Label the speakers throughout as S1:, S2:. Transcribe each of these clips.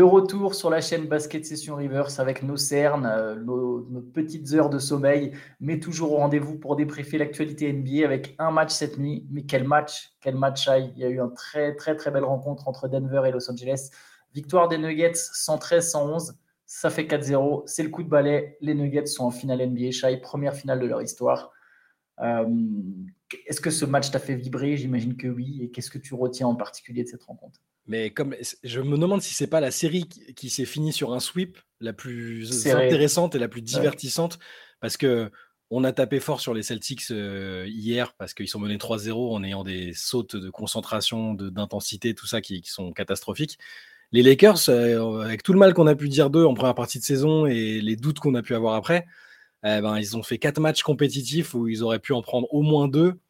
S1: De retour sur la chaîne Basket Session Reverse avec nos cernes, euh, nos, petites heures de sommeil, mais toujours au rendez-vous pour débriefer l'actualité NBA avec un match cette nuit. Mais quel match, quel match Il y a eu une très très très belle rencontre entre Denver et Los Angeles. Victoire des Nuggets 113-111, ça fait 4-0, c'est le coup de balai. Les Nuggets sont en finale NBA, Shai, première finale de leur histoire. Euh, est-ce que ce match t'a fait vibrer? J'imagine que oui. Et qu'est-ce que tu retiens en particulier de cette rencontre?
S2: Mais comme je me demande si c'est pas la série qui, s'est finie sur un sweep la plus intéressante et la plus divertissante parce que on a tapé fort sur les Celtics euh, hier parce qu'ils sont menés 3-0 en ayant des sautes de concentration, d'intensité, tout ça qui, sont catastrophiques. Les Lakers, euh, avec tout le mal qu'on a pu dire d'eux en première partie de saison et les doutes qu'on a pu avoir après, eh ben, ils ont fait quatre matchs compétitifs où ils auraient pu en prendre au moins deux,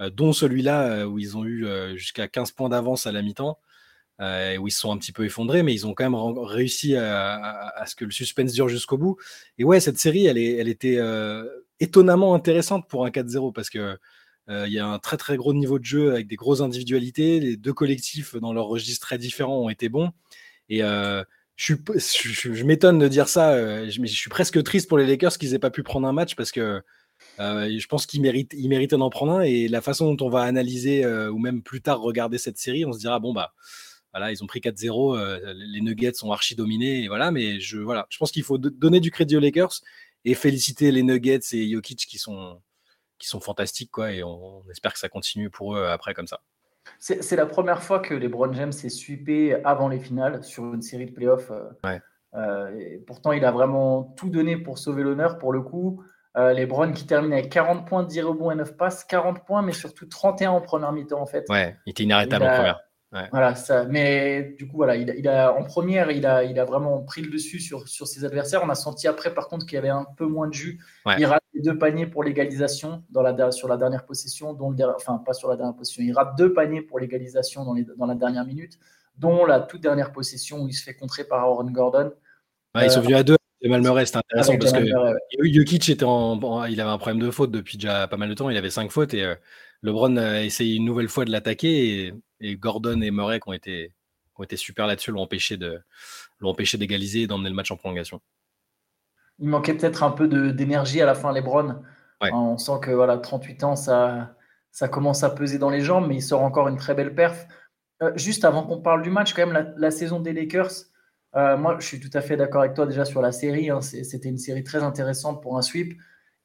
S2: euh, dont celui-là où ils ont eu jusqu'à 15 points d'avance à la mi-temps. Euh, où ils se sont un petit peu effondrés, mais ils ont quand même réussi à, ce que le suspense dure jusqu'au bout. Et ouais, cette série, elle, est, elle était euh, étonnamment intéressante pour un 4-0 parce que euh, il y a un très très gros niveau de jeu avec des grosses individualités. Les deux collectifs dans leur registre très différents ont été bons. Et je, m'étonne de dire ça, je, je, suis presque triste pour les Lakers qu'ils aient pas pu prendre un match parce que je pense qu'ils méritent, ils méritaient d'en prendre un. Et la façon dont on va analyser ou même plus tard regarder cette série, on se dira bon bah voilà, ils ont pris 4-0, euh, les Nuggets sont archi dominés, et voilà, mais je, voilà, je pense qu'il faut donner du crédit aux Lakers et féliciter les Nuggets et Jokic qui sont, qui sont fantastiques, quoi, et on, espère que ça continue pour eux après comme ça.
S1: C'est la première fois que les Brown James s'est sweepé avant les finales sur une série de playoffs. Euh,
S2: ouais.
S1: Euh, pourtant, il a vraiment tout donné pour sauver l'honneur pour le coup. les Browns qui terminent avec 40 points, 10 rebonds et 9 passes, 40 points, mais surtout 31 en première mi-temps en fait.
S2: Ouais, il était inarrêtable en première.
S1: Voilà, ça, mais du coup, voilà, il, a, en première, il a, il a vraiment pris le dessus sur, sur ses adversaires. On a senti après, par contre, qu'il y avait un peu moins de jus. Il rate deux paniers pour l'égalisation dans la, sur la dernière possession, dont enfin, pas sur la dernière possession. Il rate deux paniers pour l'égalisation dans, dans la dernière minute, dont la toute dernière possession où il se fait contrer par Aaron Gordon.
S2: ils sont venus à deux. Et Malmeret, c'était intéressant parce que Jokic était en, il avait un problème de faute depuis déjà pas mal de temps. Il avait cinq fautes et euh, LeBron a essayé une nouvelle fois de l'attaquer et, Gordon et Murray qui ont été, ont été super là-dessus l'ont empêché de empêché d'égaliser et d'emmener le match en prolongation.
S1: Il manquait peut-être un peu d'énergie à la fin, LeBron. On sent que voilà, 38 ans, ça, ça commence à peser dans les jambes, mais il sort encore une très belle perf. Euh, juste avant qu'on parle du match, quand même, la, saison des Lakers, euh, moi, je suis tout à fait d'accord avec toi déjà sur la série. Hein. C'était une série très intéressante pour un sweep.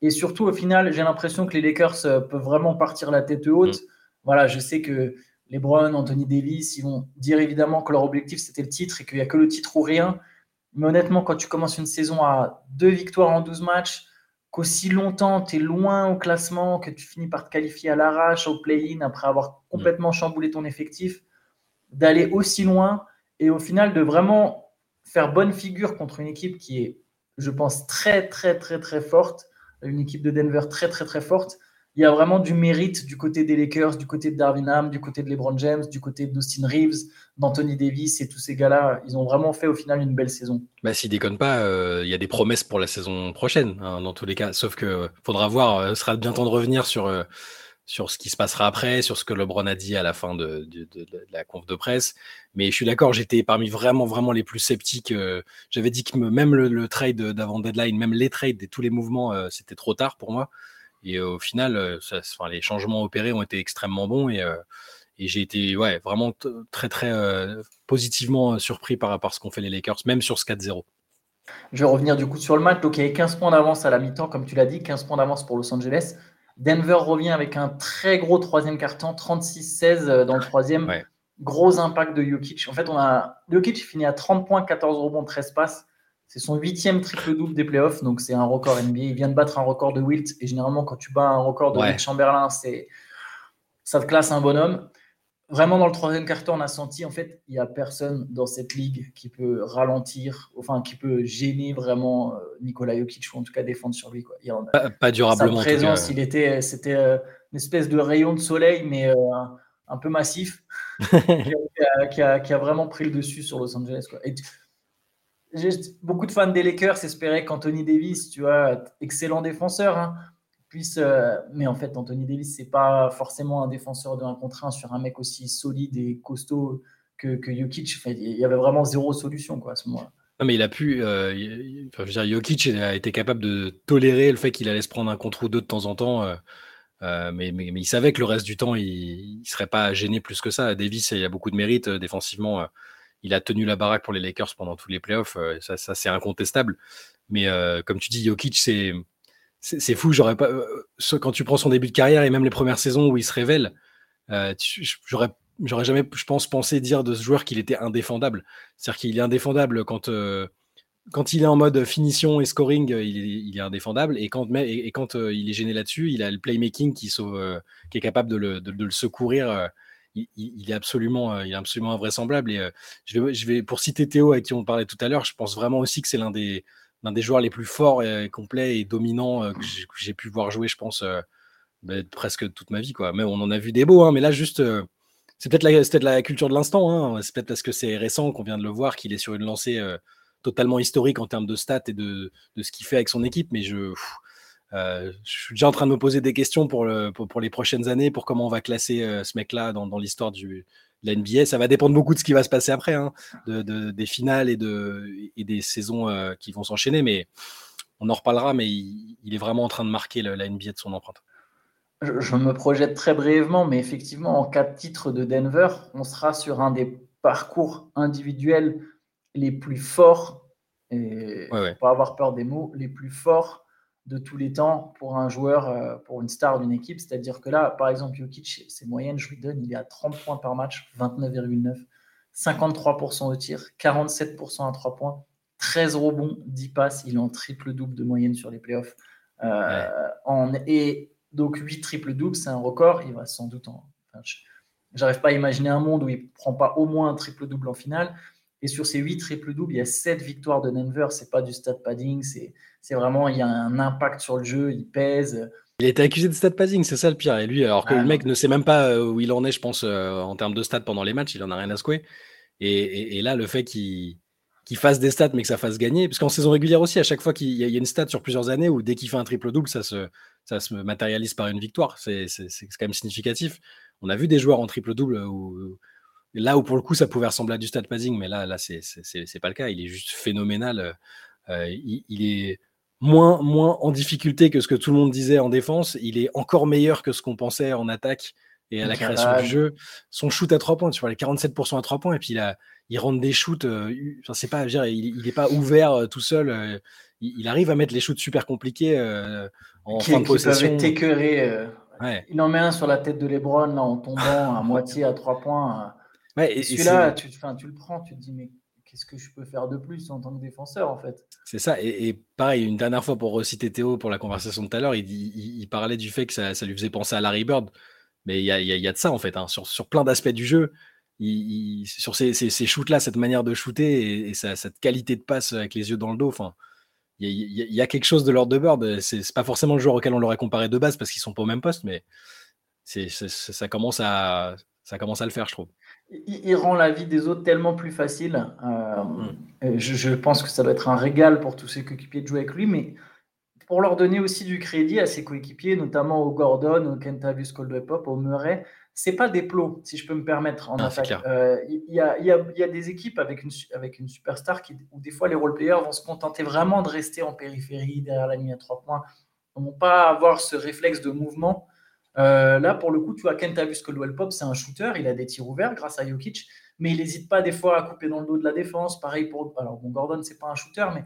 S1: Et surtout, au final, j'ai l'impression que les Lakers euh, peuvent vraiment partir la tête haute. Mm. Voilà, je sais que les Browns, Anthony Davis, ils vont dire évidemment que leur objectif c'était le titre et qu'il n'y a que le titre ou rien. Mais honnêtement, quand tu commences une saison à deux victoires en 12 matchs, qu'aussi longtemps tu es loin au classement, que tu finis par te qualifier à l'arrache au play-in après avoir complètement chamboulé ton effectif, d'aller aussi loin et au final de vraiment faire bonne figure contre une équipe qui est, je pense, très, très, très, très forte une équipe de Denver très très très forte. Il y a vraiment du mérite du côté des Lakers, du côté de Darvin Ham, du côté de LeBron James, du côté d'Austin Reeves, d'Anthony Davis et tous ces gars-là. Ils ont vraiment fait au final une belle saison.
S2: Bah, S'ils déconnent pas, euh, il y a des promesses pour la saison prochaine, hein, dans tous les cas. Sauf que faudra voir, euh, ce sera bien temps de revenir sur. Euh, sur ce qui se passera après, sur ce que LeBron a dit à la fin de, la conf de presse. Mais je suis d'accord, j'étais parmi vraiment, vraiment les plus sceptiques. Euh, j'avais dit que même le, trade d'avant deadline, même les trades et tous les mouvements, euh, c'était trop tard pour moi. Et euh, au final, ça, les changements opérés ont été extrêmement bons et, j'ai été vraiment très, très positivement surpris par rapport à ce qu'ont fait les Lakers, même sur ce 4-0.
S1: Je vais revenir du coup sur le match. Donc il y avait 15 points d'avance à la mi-temps, comme tu l'as dit, 15 points d'avance pour Los Angeles. Denver revient avec un très gros troisième carton, 36-16 euh, dans le troisième. Gros impact de Jokic. En fait, on a Jokic finit à 30 points, 14 rebonds, 13 passes. C'est son huitième triple-double des playoffs, donc c'est un record NBA. Il vient de battre un record de Wilt, et généralement, quand tu bats un record de Chamberlain, c'est ça te classe un bonhomme vraiment dans le troisième carton, on a senti en fait il n'y a personne dans cette ligue qui peut ralentir, enfin qui peut gêner vraiment euh, Nikola Jokic ou en tout cas défendre sur lui. Quoi.
S2: Il pas, durablement.
S1: Sa présence, il était, c'était euh, une espèce de rayon de soleil, mais euh, un, peu massif, qui, a, vraiment pris le dessus sur Los Angeles. Quoi. beaucoup de fans des Lakers espéraient qu'Anthony Davis, tu vois, excellent défenseur. Hein, puisse. Euh, mais en fait, Anthony Davis, c'est pas forcément un défenseur de 1 contre 1 sur un mec aussi solide et costaud que, que Jokic. il y avait vraiment zéro solution quoi, à ce moment-là.
S2: Non, mais il a pu. Euh, enfin, je veux dire, Jokic a été capable de tolérer le fait qu'il allait se prendre un contre ou deux de temps en temps. Euh, euh, mais, mais, il savait que le reste du temps, il ne serait pas gêné plus que ça. Davis, il a beaucoup de mérite défensivement. il a tenu la baraque pour les Lakers pendant tous les playoffs. ça, ça c'est incontestable. Mais comme tu dis, Jokic, c'est. C'est fou, j'aurais pas. quand tu prends son début de carrière et même les premières saisons où il se révèle, j'aurais j'aurais jamais, je pense, pensé dire de ce joueur qu'il était indéfendable. C'est-à-dire qu'il est indéfendable quand, euh, quand il est en mode finition et scoring, euh, il est, indéfendable. Et quand, et, quand euh, il est gêné là-dessus, il a le playmaking qui, sauve, qui est capable de le, de, le secourir. Il, est absolument, il est absolument invraisemblable. Et je, vais, je vais, pour citer Théo, avec qui on parlait tout à l'heure, je pense vraiment aussi que c'est l'un des, l'un des joueurs les plus forts et complets et dominants que j'ai pu voir jouer, je pense, bah, presque toute ma vie. Mais on en a vu des beaux, hein, mais là, juste c'est peut-être la, culture de l'instant. Hein. C'est peut-être parce que c'est récent qu'on vient de le voir qu'il est sur une lancée euh, totalement historique en termes de stats et de, ce qu'il fait avec son équipe. Mais je, euh, je, suis déjà en train de me poser des questions pour, le, pour, les prochaines années, pour comment on va classer euh, ce mec-là dans, l'histoire de la NBA. Ça va dépendre beaucoup de ce qui va se passer après, hein, de, des finales et, de, et des saisons qui vont s'enchaîner. Mais on en reparlera. Mais il, est vraiment en train de marquer la NBA de son empreinte
S1: je, me projette très brièvement, mais effectivement, en cas de titre de Denver, on sera sur un des parcours individuels les plus forts, et pas avoir peur des mots, les plus forts de tous les temps pour un joueur, euh, pour une star d'une équipe. C'est-à-dire que là, par exemple, Jokic, ses moyennes, je lui donne, il est à 30 points par match, 29,9, 53% au tir, 47% à 3 points, 13 rebonds, 10 passes, il est en triple-double de moyenne sur les playoffs. Euh, en, et donc 8 triple-doubles, c'est un record. Il va sans doute en. J'arrive pas à imaginer un monde où il prend pas au moins un triple-double en finale. Et sur ces 8 triple-doubles, il y a 7 victoires de Denver. C'est pas du stat padding, c'est vraiment, il y a un impact sur le jeu, il pèse.
S2: Il a été accusé de stat padding, c'est ça le pire. Et lui, alors que le mec ne sait même pas euh, où il en est, je pense, euh, en termes de stats pendant les matchs, il en a rien à secouer. Et, là, le fait qu'il fasse des stats mais que ça fasse gagner, parce qu'en saison régulière aussi, à chaque fois qu'il y, y, a une stat sur plusieurs années où dès qu'il fait un triple-double, ça se, ça se matérialise par une victoire. C'est quand même significatif. On a vu des joueurs en triple-double où, là où pour le coup ça pouvait ressembler à du stat passing, mais là, là c'est pas le cas. Il est juste phénoménal. Euh, il, est moins, moins en difficulté que ce que tout le monde disait en défense. Il est encore meilleur que ce qu'on pensait en attaque et à la création du jeu. Son shoot à 3 points, tu vois, les 47% à 3 points, et puis il, a, il rentre des shoots. Euh, c'est pas, dire, il n'est pas ouvert euh, tout seul. il, arrive à mettre les shoots super compliqués
S1: en qui, fin de possession. Euh, il en met un sur la tête de Lebron là, en tombant à moitié à trois points. Ouais, et, celui-là, tu, tu, le prends, tu te dis, mais qu'est-ce que je peux faire de plus en tant que défenseur en fait?
S2: C'est ça. Et, pareil, une dernière fois pour reciter Théo pour la conversation de tout à l'heure, il, parlait du fait que ça, lui faisait penser à Larry Bird. Mais il y a, de ça en fait, hein. sur, plein d'aspects du jeu. sur ces, shoots-là, cette manière de shooter et, cette qualité de passe avec les yeux dans le dos, il y, a quelque chose de l'ordre de Bird. C'est pas forcément le joueur auquel on l'aurait comparé de base parce qu'ils sont pas au même poste, mais ça commence à le faire, je trouve.
S1: Il, rend la vie des autres tellement plus facile. Euh, mm. je, pense que ça doit être un régal pour tous ses coéquipiers de jouer avec lui, mais pour leur donner aussi du crédit à ses coéquipiers, notamment au Gordon, au Kentavius Caldwell-Pop, au Murray, c'est pas des plots, si je peux me permettre, en attaque. Euh, il y, a, des équipes avec une, avec une superstar qui, où des fois les role-players vont se contenter vraiment de rester en périphérie, derrière la ligne à trois points. Ils vont pas avoir ce réflexe de mouvement. Euh, là, pour le coup, tu vois, Kentavius Caldwell Pop, c'est un shooter, il a des tirs ouverts grâce à Jokic, mais il n'hésite pas des fois à couper dans le dos de la défense. Pareil pour. Alors, bon, Gordon, c'est pas un shooter, mais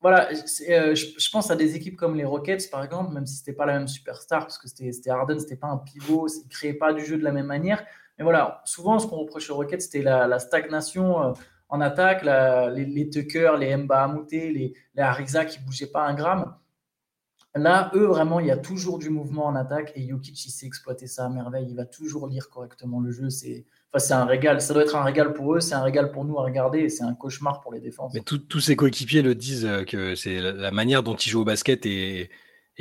S1: voilà, euh, je, pense à des équipes comme les Rockets, par exemple, même si c'était pas la même superstar, parce que c'était Harden, c'était pas un pivot, il créait pas du jeu de la même manière. Mais voilà, souvent, ce qu'on reproche aux Rockets, c'était la, stagnation euh, en attaque, les, Tucker, les Mba Amouté, les, les Ariza qui bougeaient pas un gramme. Là, eux, vraiment, il y a toujours du mouvement en attaque et Jokic, il sait exploiter ça à merveille. Il va toujours lire correctement le jeu. C'est c'est un régal. Ça doit être un régal pour eux, c'est un régal pour nous à regarder et c'est un cauchemar pour les défenses.
S2: Mais tous ses coéquipiers le disent euh, que c'est la manière dont ils jouent au basket est,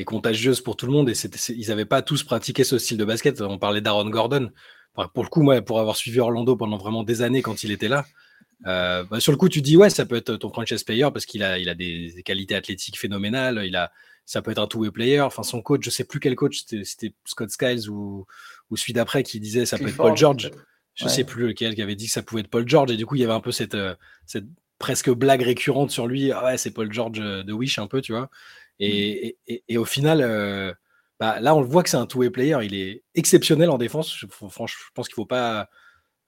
S2: contagieuse pour tout le monde et ils n'avaient pas tous pratiqué ce style de basket. On parlait d'Aaron Gordon. Pour le coup, moi, pour avoir suivi Orlando pendant vraiment des années quand il était là, euh, bah, sur le coup, tu dis ouais, ça peut être ton franchise player parce qu'il a, il a des, qualités athlétiques phénoménales. Il a, ça peut être un two-way player. Enfin, son coach, je sais plus quel coach, c'était Scott Skiles ou, ou celui d'après qui disait ça peut être Paul George. Je sais plus lequel qui avait dit que ça pouvait être Paul George. Et du coup, il y avait un peu cette, cette presque blague récurrente sur lui. Ah ouais, c'est Paul George de Wish un peu, tu vois. Et, mmh. et, au final, bah, là, on le voit que c'est un two-way player. Il est exceptionnel en défense. Je, franchement, je pense qu'il faut pas.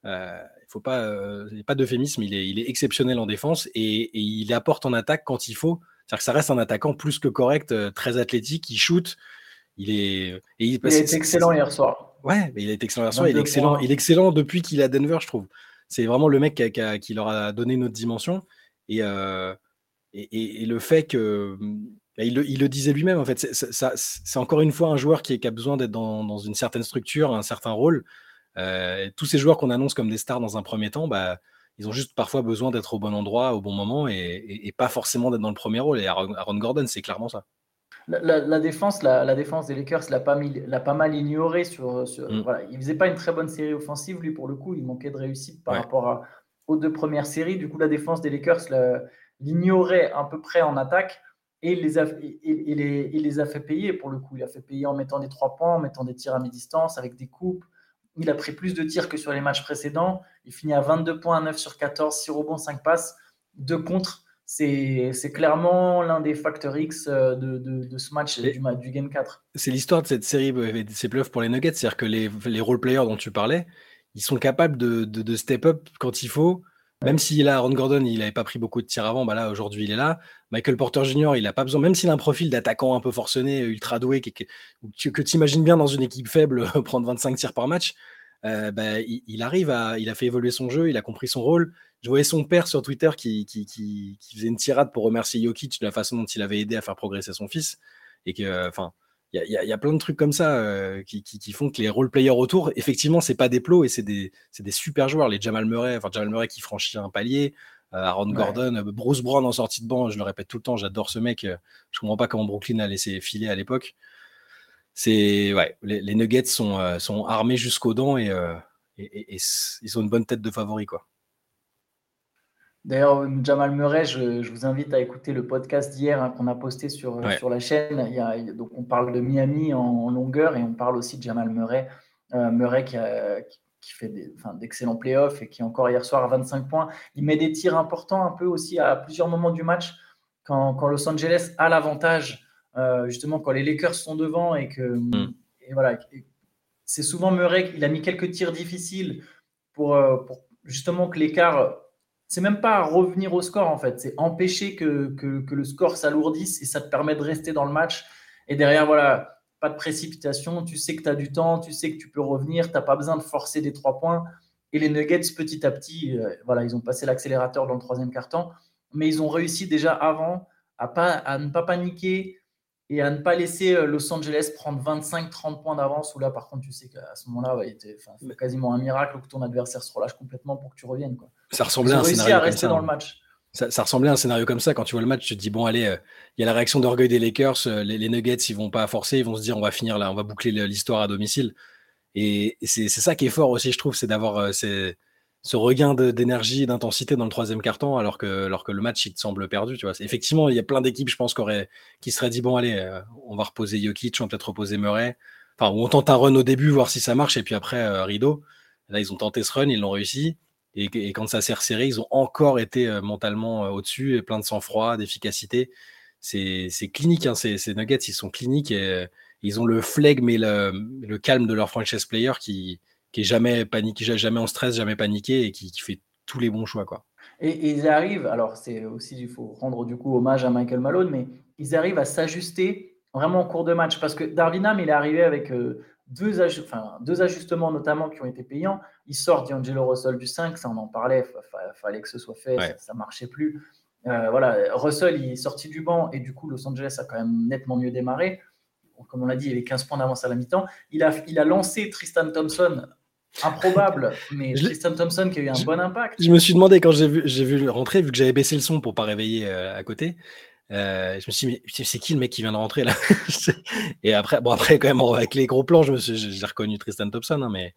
S2: Euh, il faut pas, euh, pas d'euphémisme, il est, il est exceptionnel en défense et, il apporte en attaque quand il faut. C'est-à-dire que ça reste un attaquant plus que correct, euh, très athlétique, il shoot. Il est,
S1: il, est excellent hier soir.
S2: Ouais, mais il est excellent hier soir. Il est excellent, il est excellent depuis qu'il est à Denver, je trouve. C'est vraiment le mec qui, qui, leur a donné notre dimension. Et, et, et, le fait que bah, il le, disait lui-même, en fait. C'est encore une fois un joueur qui, a besoin d'être dans, une certaine structure, un certain rôle. Euh, tous ces joueurs qu'on annonce comme des stars dans un premier temps, bah, ils ont juste parfois besoin d'être au bon endroit, au bon moment, et, pas forcément d'être dans le premier rôle. Et Aaron, Gordon, c'est clairement ça.
S1: La, défense, la, défense des Lakers l'a pas, pas mal ignoré. Sur, mm. voilà. Il faisait pas une très bonne série offensive, lui, pour le coup. Il manquait de réussite par rapport aux deux premières séries. Du coup, la défense des Lakers l'ignorait à peu près en attaque et il les, a, les, les a fait payer pour le coup. Il a fait payer en mettant des trois points, en mettant des tirs à mi-distance, avec des coupes. Il a pris plus de tirs que sur les matchs précédents. Il finit à 22 points, 9 sur 14, 6 rebonds, 5 passes, 2 contre. C'est clairement l'un des facteurs X euh, de, de, ce match du, du, Game 4.
S2: C'est l'histoire de cette série, euh, ces playoffs pour les Nuggets. C'est-à-dire que les, les role-players dont tu parlais, ils sont capables de, de, step up quand il faut, même si là, Aaron Gordon, il n'avait pas pris beaucoup de tirs avant, bah là, aujourd'hui, il est là. Michael Porter Jr., il n'a pas besoin, même s'il a un profil d'attaquant un peu forcené, ultra doué, que, tu imagines bien dans une équipe faible prendre 25 tirs par match, euh, bah, il, arrive à. Il a fait évoluer son jeu, il a compris son rôle. Je voyais son père sur Twitter qui faisait une tirade pour remercier Jokic de la façon dont il avait aidé à faire progresser son fils. Et que, enfin, il y, a plein de trucs comme ça euh, qui, font que les role players autour, effectivement, c'est pas des plots et c'est des, super joueurs. Les Jamal Murray, enfin Jamal Murray qui franchit un palier, euh, Aaron Gordon, euh, Bruce Brown en sortie de banc, je le répète tout le temps, j'adore ce mec. je comprends pas comment Brooklyn a laissé filer à l'époque. C'est ouais, les, Nuggets sont, sont armés jusqu'aux dents et, et, ils ont une bonne tête de favori quoi.
S1: D'ailleurs, Jamal Murray, je, vous invite à écouter le podcast d'hier hein, qu'on a posté sur, sur la chaîne. Il donc, on parle de Miami en, longueur et on parle aussi de Jamal Murray. Euh, Murray qui, qui fait d'excellents playoffs et qui, encore hier soir, à 25 points, il met des tirs importants un peu aussi à plusieurs moments du match quand, quand Los Angeles a l'avantage, euh, justement, quand les Lakers sont devant et que. Mm. Et voilà, c'est souvent Murray, il a mis quelques tirs difficiles pour, euh, pour justement que l'écart c'est même pas revenir au score en fait, c'est empêcher que, le score s'alourdisse et ça te permet de rester dans le match. Et derrière, voilà, pas de précipitation, tu sais que tu as du temps, tu sais que tu peux revenir, tu n'as pas besoin de forcer des trois points. Et les Nuggets, petit à petit, euh, voilà, ils ont passé l'accélérateur dans le troisième quart-temps, mais ils ont réussi déjà avant à ne pas paniquer, et à ne pas laisser euh, Los Angeles prendre 25-30 points d'avance, où là, par contre, tu sais qu'à ce moment-là, il c'est quasiment un miracle que ton adversaire se relâche complètement pour que tu reviennes. Quoi.
S2: Ça ressemblait à un scénario à rester comme ça, dans le hein. match. Ça, ressemblait à un scénario comme ça. Quand tu vois le match, tu te dis, bon, allez, euh, il y a la réaction d'orgueil des Lakers, euh, les, Nuggets, ils vont pas forcer, ils vont se dire, on va finir là, on va boucler l'histoire à domicile. Et, c'est ça qui est fort aussi, je trouve, c'est d'avoir ce regain d'énergie et d'intensité dans le troisième carton, alors que, alors que le match il te semble perdu. Tu vois. Effectivement, il y a plein d'équipes, je pense, qui, qui seraient dit bon, allez, euh, on va reposer Jokic, on va peut-être reposer Murray. Enfin, on tente un run au début, voir si ça marche, et puis après, euh, rideau. Là, ils ont tenté ce run, ils l'ont réussi. Et, quand ça s'est resserré, ils ont encore été euh, mentalement au-dessus, et plein de sang-froid, d'efficacité. C'est clinique, hein, ces, Nuggets, ils sont cliniques et ils ont le flegme et le, le calme de leur franchise player qui, qui est jamais paniqué, jamais en stress, jamais paniqué et qui, fait tous les bons choix. Quoi.
S1: Et, ils arrivent, alors c'est aussi, il faut rendre du coup hommage à Michael Malone, mais ils arrivent à s'ajuster vraiment en cours de match parce que Darvinam, il est arrivé avec euh, deux, enfin, deux ajustements notamment qui ont été payants. Il sort d'Angelo Russell du 5, ça on en parlait, il fallait que ce soit fait, ça, ne marchait plus. Euh, voilà, Russell il est sorti du banc et du coup Los Angeles a quand même nettement mieux démarré. Comme on l'a dit, il avait 15 points d'avance à la mi-temps. Il a, il a lancé Tristan Thompson improbable, mais Tristan Thompson qui a eu un bon impact.
S2: Je me suis demandé quand j'ai vu, j'ai vu rentrer, vu que j'avais baissé le son pour pas réveiller euh, à côté. Euh, je me suis dit, mais c'est qui le mec qui vient de rentrer là? Et après, bon, après, quand même, avec les gros plans, j'ai reconnu Tristan Thompson, hein, mais,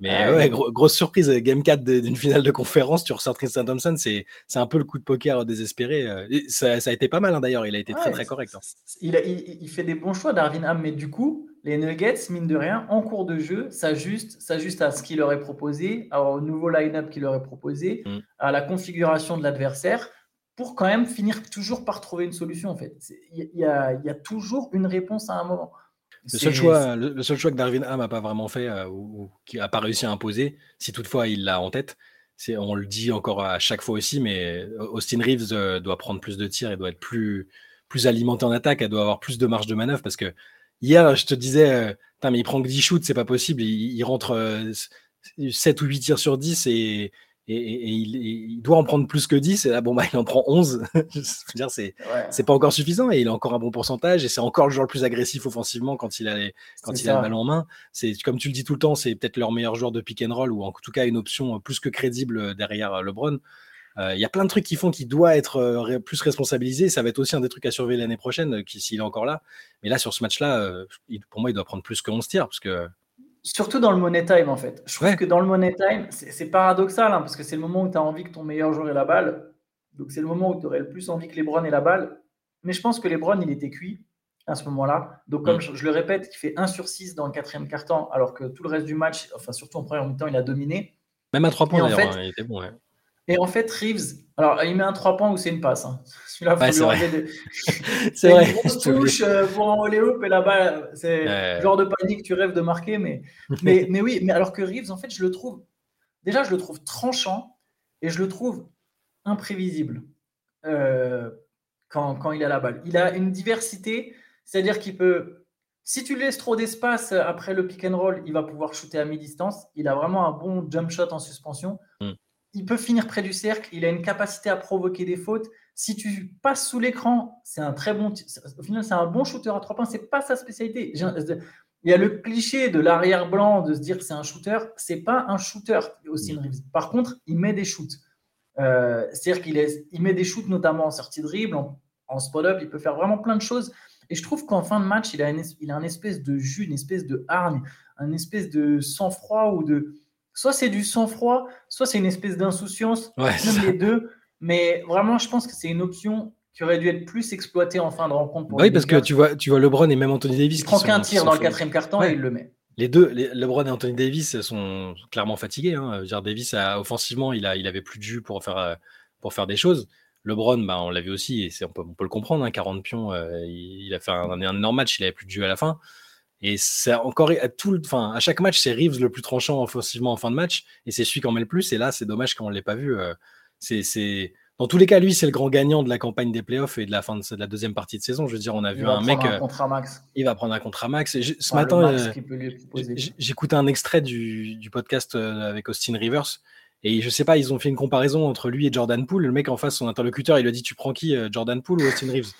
S2: Mais ouais, grosse surprise, Game 4 d'une finale de conférence, tu ressors Tristan Thompson, c'est un peu le coup de poker désespéré. Ça, ça a été pas mal hein, d'ailleurs, il a été très très correct. Hein.
S1: Il, il, fait des bons choix, Darwin Ham, mais du coup, les Nuggets, mine de rien, en cours de jeu, s'ajustent à ce qu'il leur est proposé, au nouveau line-up qu'il leur est proposé, mm. à la configuration de l'adversaire, pour quand même finir toujours par trouver une solution en fait. Il y, a, y a toujours une réponse à un moment.
S2: Le seul, choix, le, seul choix que Darwin Ham n'a pas vraiment fait euh, ou, qui n'a pas réussi à imposer, si toutefois il l'a en tête, c'est, on le dit encore à chaque fois aussi, mais euh, Austin Reeves euh, doit prendre plus de tirs et doit être plus, plus alimenté en attaque, elle doit avoir plus de marge de manœuvre parce que hier, je te disais, mais il prend que 10 shoots, c'est pas possible, il, il rentre 7 ou 8 tirs sur 10 et et, il, doit en prendre plus que 10, et là, bon, bah, il en prend 11. dire, c'est pas encore suffisant, et il a encore un bon pourcentage, et c'est encore le joueur le plus agressif offensivement quand il a, quand il a le ballon en main. C'est Comme tu le dis tout le temps, c'est peut-être leur meilleur joueur de pick and roll, ou en tout cas une option plus que crédible derrière LeBron. Euh, il y a plein de trucs qui font qu'il doit être euh, plus responsabilisé. Ça va être aussi un des trucs à surveiller l'année prochaine, euh, s'il est encore là. Mais là, sur ce match-là, pour moi, il doit prendre plus que 11 tirs, parce que
S1: Surtout dans le money time, en fait. Je trouve que dans le money time, c'est paradoxal, hein, parce que c'est le moment où tu as envie que ton meilleur joueur ait la balle. Donc, c'est le moment où tu aurais le plus envie que LeBron ait la balle. Mais je pense que LeBron, il était cuit à ce moment-là. Donc, comme mm. je, le répète, il fait 1 sur 6 dans le quatrième quart-temps, alors que tout le reste du match, enfin, surtout en première mi-temps, il a dominé.
S2: Même à 3 points, d'ailleurs, hein, il était bon. Ouais.
S1: Et en fait, Reeves, alors il met un 3 points ou c'est une passe. Hein.
S2: Celui-là,
S1: ouais,
S2: c'est vrai.
S1: Des... c'est vrai. Une grosse touche euh, pour envoler et là-bas, c'est le genre de panique que tu rêves de marquer. Mais, mais, mais oui, mais alors que Reeves, en fait, je le trouve, déjà, je le trouve tranchant et je le trouve imprévisible euh, quand, quand il a la balle. Il a une diversité, c'est-à-dire qu'il peut, si tu laisses trop d'espace après le pick and roll, il va pouvoir shooter à mi-distance. Il a vraiment un bon jump shot en suspension. Mm il peut finir près du cercle, il a une capacité à provoquer des fautes. Si tu passes sous l'écran, c'est un très bon. Au final, c'est un bon shooter à trois points. C'est pas sa spécialité. Il y a le cliché de l'arrière blanc de se dire que c'est un shooter. C'est pas un shooter, Austin Reeves. Par contre, il met des shoots. Euh, c'est-à-dire qu'il il met des shoots notamment en sortie de dribble, en, spot-up. Il peut faire vraiment plein de choses. Et je trouve qu'en fin de match, il a, une, il a un espèce de jus, une espèce de hargne, un espèce de sang-froid ou de soit c'est du sang-froid, soit c'est une espèce d'insouciance, ouais, les deux. Mais vraiment, je pense que c'est une option qui aurait dû être plus exploitée en fin de rencontre.
S2: oui, parce que tu vois, tu vois LeBron et même Anthony Davis.
S1: Il prend qu'un tir dans le quatrième quart-temps et il le met.
S2: Les deux, LeBron et Anthony Davis sont clairement fatigués. Hein. Davis, a, offensivement, il, a, il avait plus de jus pour faire, pour faire des choses. LeBron, bah, on l'a vu aussi, et on peut, on peut le comprendre, hein, 40 pions, euh, il, a fait un, un, énorme match, il avait plus de jus à la fin. Et c'est encore à tout, enfin, à chaque match, c'est Reeves le plus tranchant offensivement en fin de match, et c'est celui qui en met le plus. Et là, c'est dommage qu'on ne l'ait pas vu. Euh, c'est, dans tous les cas, lui, c'est le grand gagnant de la campagne des playoffs et de la fin de, la deuxième partie de saison. Je veux dire, on a vu un mec. Un
S1: euh, max.
S2: Il va prendre un contrat max. ce matin, euh, j'écoutais un extrait du, du, podcast avec Austin Rivers. Et je sais pas, ils ont fait une comparaison entre lui et Jordan Poole. Le mec en face, son interlocuteur, il lui a dit Tu prends qui, Jordan Poole ou Austin Reeves?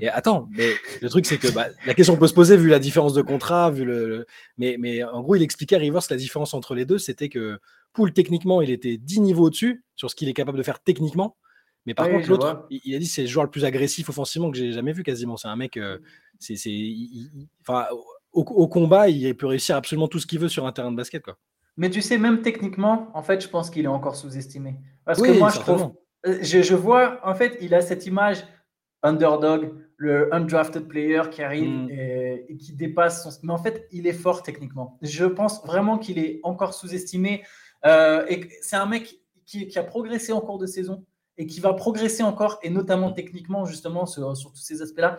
S2: Et attends, mais le truc, c'est que bah, la question peut se poser vu la différence de contrat, vu le. Mais, mais en gros, il expliquait à Rivers la différence entre les deux, c'était que Poul, techniquement, il était 10 niveaux au-dessus sur ce qu'il est capable de faire techniquement. Mais par contre, l'autre, il, a dit c'est le joueur le plus agressif offensivement que j'ai jamais vu quasiment. C'est un mec, euh, c'est, enfin, au, au, combat, il peut réussir absolument tout ce qu'il veut sur un terrain de basket, quoi.
S1: Mais tu sais, même techniquement, en fait, je pense qu'il est encore sous-estimé. Parce que moi, je trouve, euh, je, je vois, en fait, il a cette image underdog, le undrafted player qui arrive mm. et, qui dépasse son. Mais en fait, il est fort techniquement. Je pense vraiment qu'il est encore sous-estimé. Euh, et c'est un mec qui, a progressé en cours de saison et qui va progresser encore, et notamment techniquement, justement, sur, tous ces aspects-là,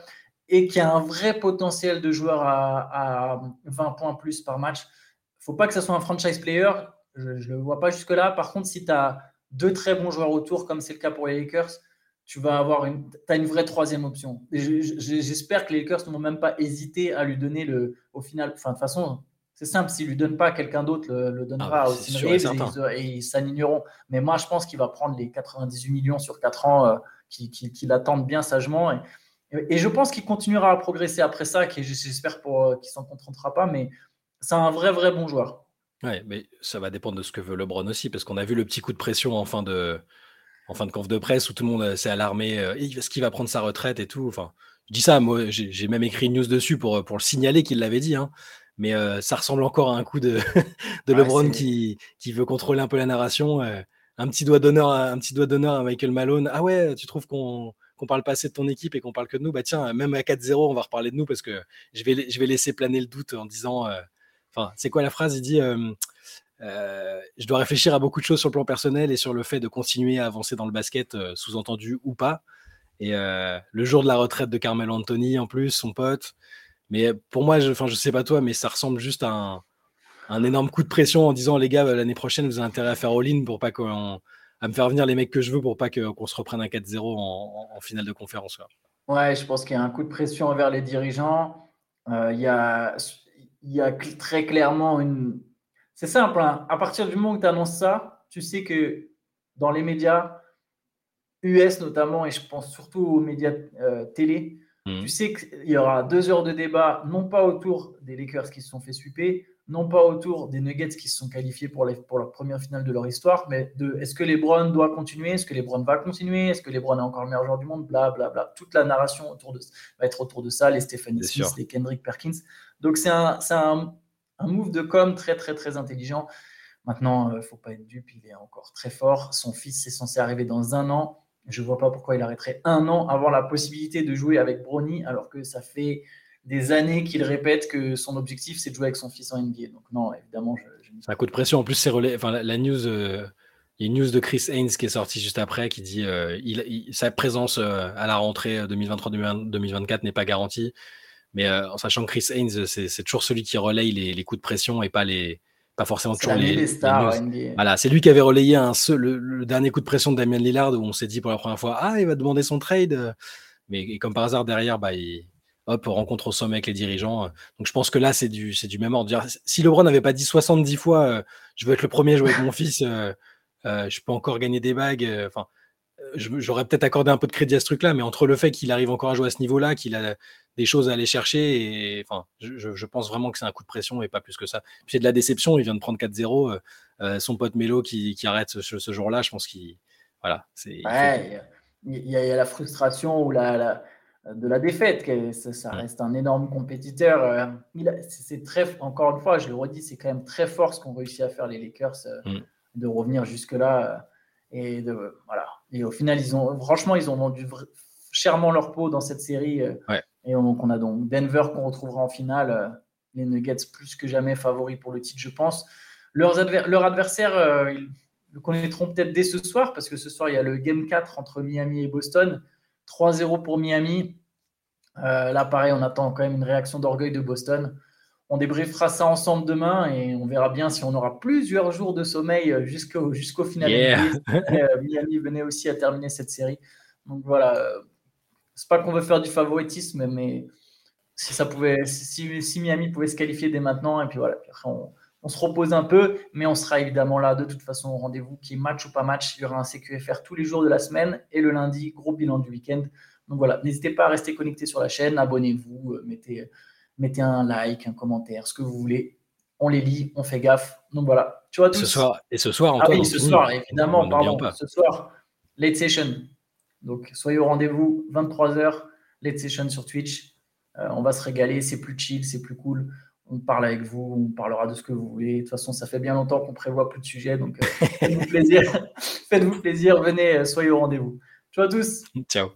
S1: et qui a un vrai potentiel de joueur à, 20 points plus par match. Il ne faut pas que ce soit un franchise player. Je ne le vois pas jusque-là. Par contre, si tu as deux très bons joueurs autour, comme c'est le cas pour les Lakers, tu vas avoir une, as une vraie troisième option. J'espère que les Lakers ne vont même pas hésiter à lui donner le, au final, enfin de toute façon, c'est simple, s'il lui donne pas, quelqu'un d'autre le, donnera ah, aussi et, ils s'aligneront. Mais moi, je pense qu'il va prendre les 98 millions sur 4 ans euh, qui, qui, l'attendent bien sagement. Et, et je pense qu'il continuera à progresser après ça, j'espère pour euh, qu'il s'en contentera pas, mais c'est un vrai, vrai bon joueur.
S2: Ouais, mais ça va dépendre de ce que veut LeBron aussi, parce qu'on a vu le petit coup de pression en fin de, en fin de conf de presse où tout le monde euh, s'est alarmé. Euh, est-ce qu'il va prendre sa retraite et tout Enfin, je dis ça, moi, j'ai même écrit une news dessus pour, pour le signaler qu'il l'avait dit. Hein. mais ça ressemble encore à un coup de, de LeBron qui, qui, veut contrôler un peu la narration. un petit doigt d'honneur, un petit doigt d'honneur à Michael Malone. Ah ouais, tu trouves qu'on qu'on parle pas assez de ton équipe et qu'on parle que de nous, bah tiens, même à 4-0, on va reparler de nous parce que je vais, je vais laisser planer le doute en disant, enfin, c'est quoi la phrase? Il dit, je dois réfléchir à beaucoup de choses sur le plan personnel et sur le fait de continuer à avancer dans le basket, sous-entendu ou pas. Et le jour de la retraite de Carmelo Anthony, en plus, son pote, mais pour moi, je, je sais pas toi, mais ça ressemble juste à un, énorme coup de pression en disant les gars, l'année prochaine, vous avez intérêt à faire all-in pour pas qu'on à me faire venir les mecs que je veux pour pas qu'on se reprenne un 4-0 en, finale de conférence.
S1: Ouais, je pense qu'il y a un coup de pression envers les dirigeants. Euh, il y a très clairement une. C'est simple, hein. à partir du moment où tu annonces ça, tu sais que dans les médias, US notamment, et je pense surtout aux médias euh, télé, Mmh. Tu sais qu'il y aura deux heures de débat, non pas autour des Lakers qui se sont fait super, non pas autour des Nuggets qui se sont qualifiés pour, les, pour leur première finale de leur histoire, mais de est-ce que LeBron doit continuer, est-ce que LeBron va continuer, est-ce que LeBron est encore le meilleur joueur du monde, bla bla bla. Toute la narration autour de, va être autour de ça, les Stephen Smith, les Kendrick Perkins. Donc c'est un, un, un, move de com très très très intelligent. Maintenant, il euh, ne faut pas être dupe, il est encore très fort. Son fils est censé arriver dans un an. Je ne vois pas pourquoi il arrêterait un an avant la possibilité de jouer avec Brony, alors que ça fait des années qu'il répète que son objectif, c'est de jouer avec son fils en NBA. Donc non, évidemment, je,
S2: C'est un coup de pression. En plus, c'est enfin, la, news, euh, il y a une news de Chris Haynes qui est sortie juste après qui dit euh, sa présence euh, à la rentrée 2023-2024 n'est pas garantie. Mais en sachant que Chris Haynes, c'est toujours celui qui relaye les, coups de pression et pas les, pas forcément toujours les,
S1: stars.
S2: voilà, c'est lui qui avait relayé un seul, le, dernier coup de pression de Damien Lillard où on s'est dit pour la première fois ah il va demander son trade, mais comme par hasard derrière bah il hop rencontre au sommet avec les dirigeants. Donc je pense que là c'est du c'est du même ordre. Si LeBron n'avait pas dit 70 fois euh, je veux être le premier à jouer avec mon fils, euh, euh, je peux encore gagner des bagues. Enfin j'aurais peut-être accordé un peu de crédit à ce truc-là, mais entre le fait qu'il arrive encore à jouer à ce niveau-là, qu'il a des choses à aller chercher, et enfin, je, pense vraiment que c'est un coup de pression et pas plus que ça. Puis c'est de la déception, il vient de prendre 4-0, euh, euh, son pote Melo qui, arrête ce, jour-là, je pense qu'il. Voilà.
S1: il, y a, la frustration ou la, de la défaite, ça, reste un énorme compétiteur. Euh, c'est très, encore une fois, je le redis, c'est quand même très fort ce qu'ont réussi à faire les Lakers mm. de revenir jusque-là. Et de, voilà. Et au final, ils ont, franchement, ils ont vendu chèrement leur peau dans cette série. Euh, et donc, on a donc Denver qu'on retrouvera en finale. Euh, les Nuggets plus que jamais favoris pour le titre, je pense. Leurs leur adversaire, euh, ils le connaîtront peut-être dès ce soir, parce que ce soir, il y a le Game 4 entre Miami et Boston. 3-0 pour Miami. là, pareil, on attend quand même une réaction d'orgueil de Boston. On débriefera ça ensemble demain et on verra bien si on aura plusieurs jours de sommeil jusqu'au jusqu'au final. Miami venait aussi à terminer cette série. Donc voilà, c'est pas qu'on veut faire du favoritisme, mais si ça pouvait, si, Miami pouvait se qualifier dès maintenant, et puis voilà, on, se repose un peu, mais on sera évidemment là de toute façon au rendez-vous, qui est match ou pas match. Il y aura un CQFR tous les jours de la semaine et le lundi, gros bilan du week-end. Donc voilà, n'hésitez pas à rester connecté sur la chaîne, abonnez-vous, euh, mettez, mettez un like, un commentaire, ce que vous voulez. On les lit, on fait gaffe. Donc voilà.
S2: Tu vois, tous... ce soir, et ce soir,
S1: encore. Ah oui, ce soir, évidemment, pardon. Ce soir, late session. Donc, soyez au rendez-vous, 23h, late session sur Twitch. Euh, on va se régaler, c'est plus chill, c'est plus cool. On parle avec vous, on parlera de ce que vous voulez. De toute façon, ça fait bien longtemps qu'on prévoit plus de sujets, donc euh, faites-vous plaisir. faites-vous plaisir, venez, euh, soyez au rendez-vous. Ciao à tous.
S2: Ciao.